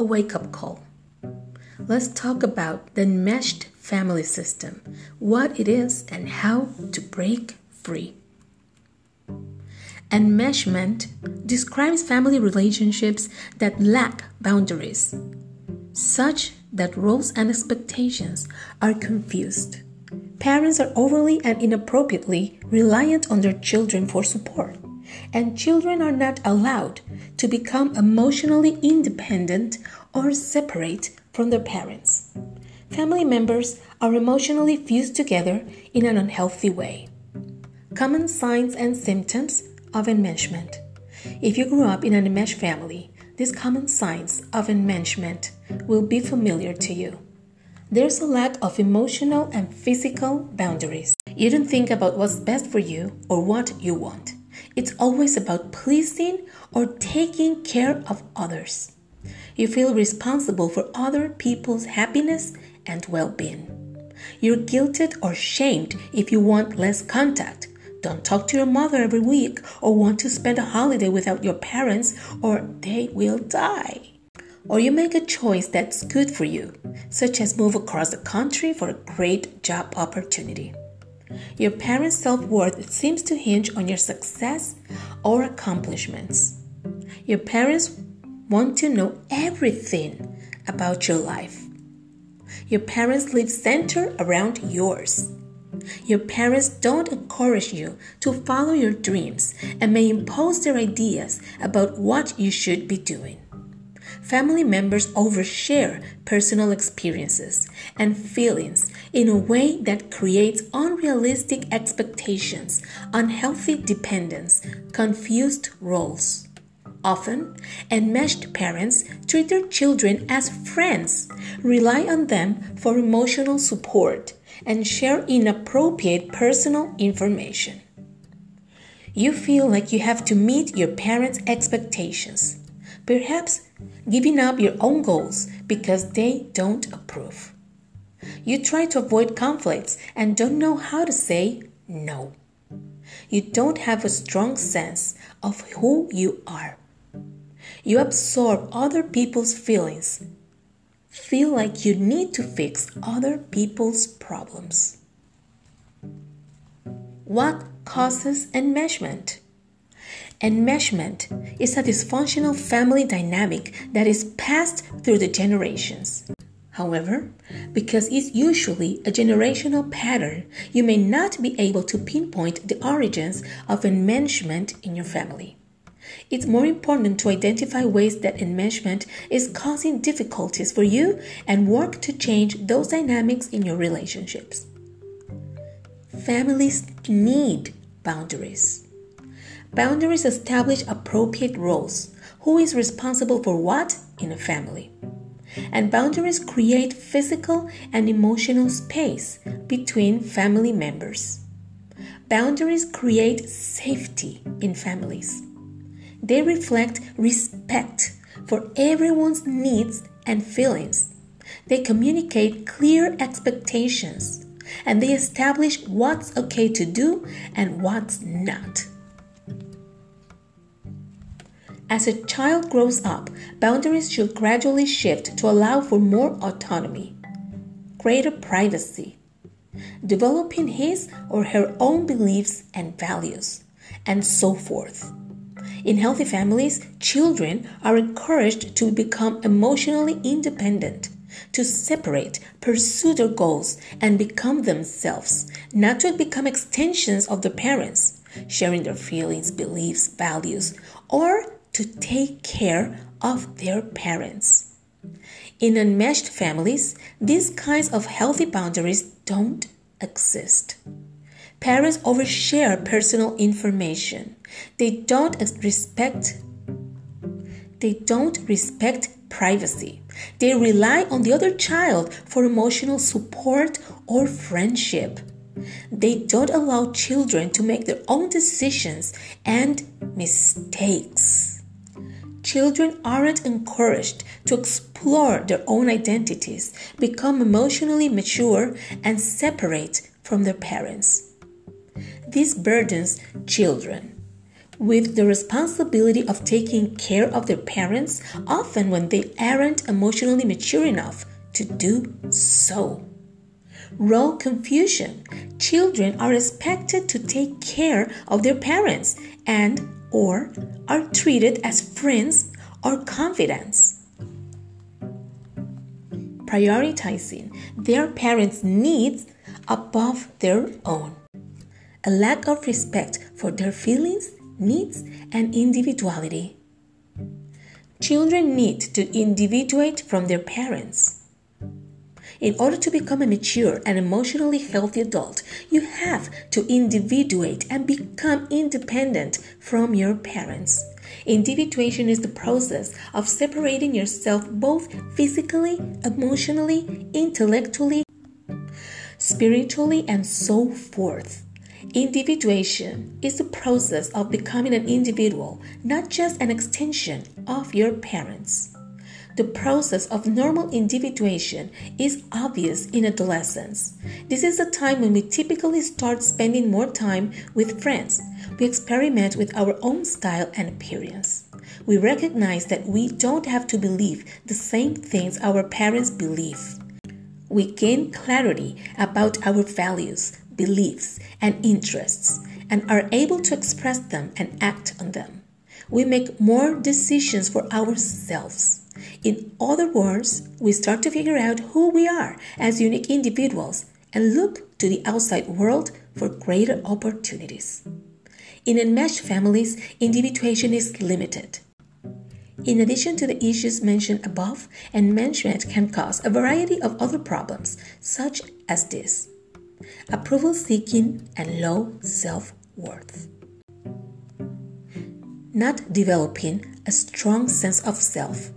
a wake up call. Let's talk about the enmeshed family system, what it is, and how to break free. Enmeshment describes family relationships that lack boundaries, such that roles and expectations are confused. Parents are overly and inappropriately reliant on their children for support and children are not allowed to become emotionally independent or separate from their parents. Family members are emotionally fused together in an unhealthy way. Common signs and symptoms of enmeshment. If you grew up in an enmeshed family, these common signs of enmeshment will be familiar to you. There's a lack of emotional and physical boundaries. You don't think about what's best for you or what you want. It's always about pleasing or taking care of others. You feel responsible for other people's happiness and well being. You're guilted or shamed if you want less contact. Don't talk to your mother every week or want to spend a holiday without your parents or they will die. Or you make a choice that's good for you, such as move across the country for a great job opportunity. Your parents' self worth seems to hinge on your success or accomplishments. Your parents want to know everything about your life. Your parents live centered around yours. Your parents don't encourage you to follow your dreams and may impose their ideas about what you should be doing family members overshare personal experiences and feelings in a way that creates unrealistic expectations, unhealthy dependence, confused roles. Often, enmeshed parents treat their children as friends, rely on them for emotional support, and share inappropriate personal information. You feel like you have to meet your parents' expectations. Perhaps giving up your own goals because they don't approve. You try to avoid conflicts and don't know how to say no. You don't have a strong sense of who you are. You absorb other people's feelings, feel like you need to fix other people's problems. What causes enmeshment? Enmeshment is a dysfunctional family dynamic that is passed through the generations. However, because it's usually a generational pattern, you may not be able to pinpoint the origins of enmeshment in your family. It's more important to identify ways that enmeshment is causing difficulties for you and work to change those dynamics in your relationships. Families need boundaries. Boundaries establish appropriate roles. Who is responsible for what in a family? And boundaries create physical and emotional space between family members. Boundaries create safety in families. They reflect respect for everyone's needs and feelings. They communicate clear expectations and they establish what's okay to do and what's not. As a child grows up, boundaries should gradually shift to allow for more autonomy, greater privacy, developing his or her own beliefs and values, and so forth. In healthy families, children are encouraged to become emotionally independent, to separate, pursue their goals, and become themselves, not to become extensions of their parents, sharing their feelings, beliefs, values, or to take care of their parents. In enmeshed families, these kinds of healthy boundaries don't exist. Parents overshare personal information. They don't respect they don't respect privacy. They rely on the other child for emotional support or friendship. They don't allow children to make their own decisions and mistakes. Children aren't encouraged to explore their own identities, become emotionally mature, and separate from their parents. This burdens children with the responsibility of taking care of their parents, often when they aren't emotionally mature enough to do so. Role confusion. Children are expected to take care of their parents and or are treated as friends or confidants. Prioritizing their parents' needs above their own. A lack of respect for their feelings needs, and individuality. Children need to individuate from their parents. In order to become a mature and emotionally healthy adult, you have to individuate and become independent from your parents. Individuation is the process of separating yourself both physically, emotionally, intellectually, spiritually, and so forth. Individuation is the process of becoming an individual, not just an extension of your parents. The process of normal individuation is obvious in adolescence. This is the time when we typically start spending more time with friends. We experiment with our own style and appearance. We recognize that we don't have to believe the same things our parents believe. We gain clarity about our values, beliefs, and interests and are able to express them and act on them. We make more decisions for ourselves. In other words, we start to figure out who we are as unique individuals and look to the outside world for greater opportunities. In enmeshed families, individuation is limited. In addition to the issues mentioned above, enmeshment can cause a variety of other problems, such as this approval seeking, and low self worth. Not developing a strong sense of self,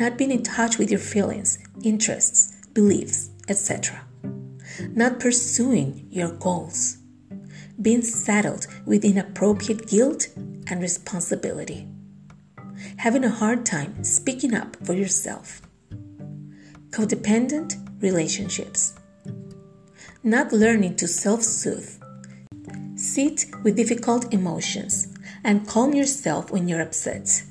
not being in touch with your feelings, interests, beliefs, etc. Not pursuing your goals, being saddled with inappropriate guilt and responsibility, having a hard time speaking up for yourself, codependent relationships, not learning to self soothe. Sit with difficult emotions and calm yourself when you're upset.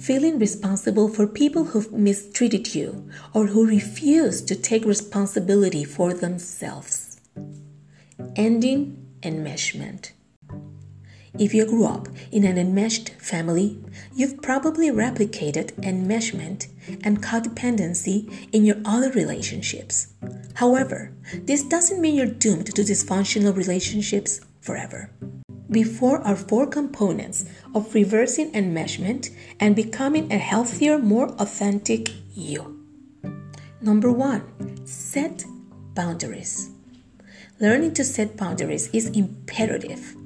Feeling responsible for people who've mistreated you or who refuse to take responsibility for themselves. Ending enmeshment. If you grew up in an enmeshed family, you've probably replicated enmeshment and codependency in your other relationships. However, this doesn't mean you're doomed to dysfunctional relationships forever. Before are four components of reversing enmeshment and becoming a healthier, more authentic you. Number one, set boundaries. Learning to set boundaries is imperative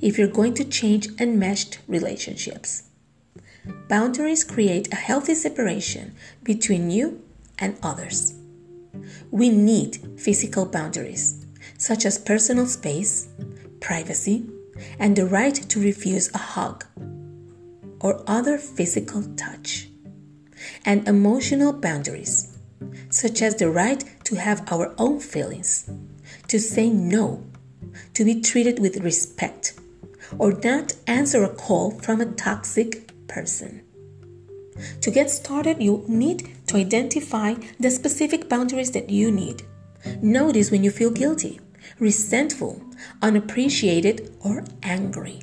if you're going to change enmeshed relationships. Boundaries create a healthy separation between you and others. We need physical boundaries, such as personal space, privacy, and the right to refuse a hug or other physical touch, and emotional boundaries, such as the right to have our own feelings, to say no to be treated with respect or not answer a call from a toxic person. To get started, you need to identify the specific boundaries that you need. Notice when you feel guilty, resentful, unappreciated, or angry.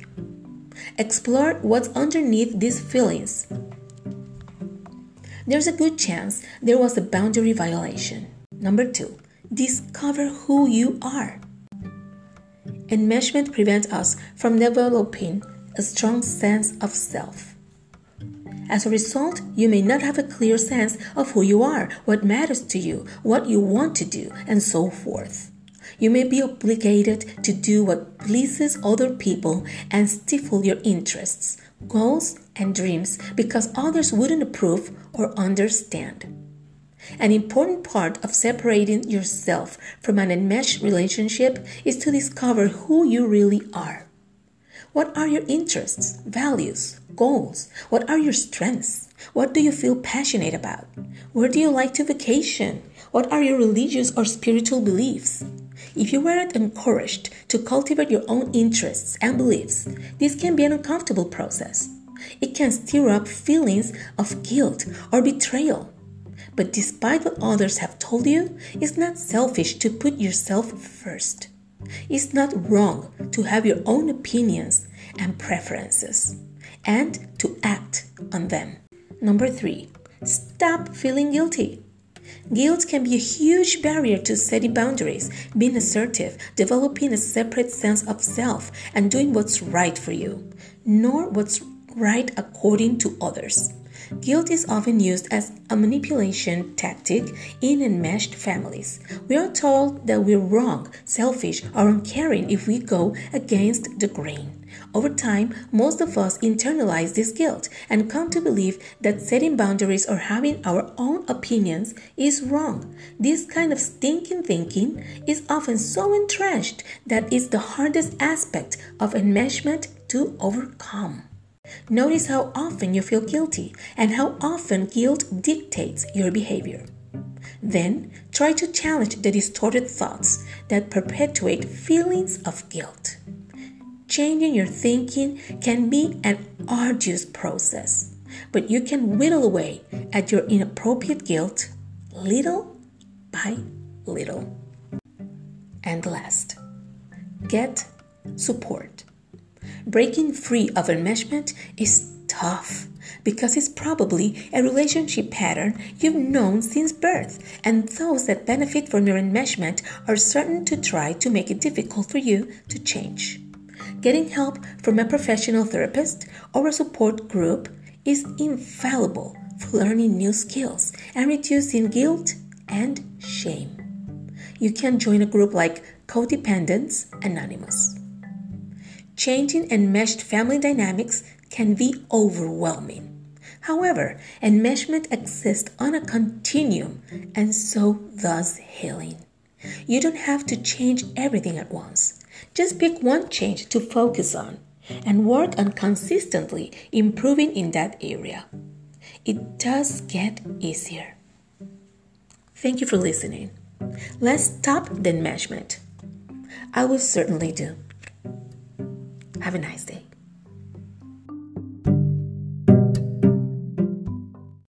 Explore what's underneath these feelings. There's a good chance there was a boundary violation. Number two, discover who you are. Enmeshment prevents us from developing a strong sense of self. As a result, you may not have a clear sense of who you are, what matters to you, what you want to do, and so forth. You may be obligated to do what pleases other people and stifle your interests, goals, and dreams because others wouldn't approve or understand. An important part of separating yourself from an enmeshed relationship is to discover who you really are. What are your interests, values, goals? What are your strengths? What do you feel passionate about? Where do you like to vacation? What are your religious or spiritual beliefs? If you weren't encouraged to cultivate your own interests and beliefs, this can be an uncomfortable process. It can stir up feelings of guilt or betrayal. But despite what others have told you, it's not selfish to put yourself first. It's not wrong to have your own opinions and preferences and to act on them. Number three, stop feeling guilty. Guilt can be a huge barrier to setting boundaries, being assertive, developing a separate sense of self, and doing what's right for you, nor what's right according to others. Guilt is often used as a manipulation tactic in enmeshed families. We are told that we're wrong, selfish, or uncaring if we go against the grain. Over time, most of us internalize this guilt and come to believe that setting boundaries or having our own opinions is wrong. This kind of stinking thinking is often so entrenched that it's the hardest aspect of enmeshment to overcome. Notice how often you feel guilty and how often guilt dictates your behavior. Then try to challenge the distorted thoughts that perpetuate feelings of guilt. Changing your thinking can be an arduous process, but you can whittle away at your inappropriate guilt little by little. And last, get support. Breaking free of enmeshment is tough because it's probably a relationship pattern you've known since birth, and those that benefit from your enmeshment are certain to try to make it difficult for you to change. Getting help from a professional therapist or a support group is infallible for learning new skills and reducing guilt and shame. You can join a group like Codependence Anonymous. Changing enmeshed family dynamics can be overwhelming. However, enmeshment exists on a continuum, and so does healing. You don't have to change everything at once. Just pick one change to focus on and work on consistently improving in that area. It does get easier. Thank you for listening. Let's stop the enmeshment. I will certainly do. Have a nice day.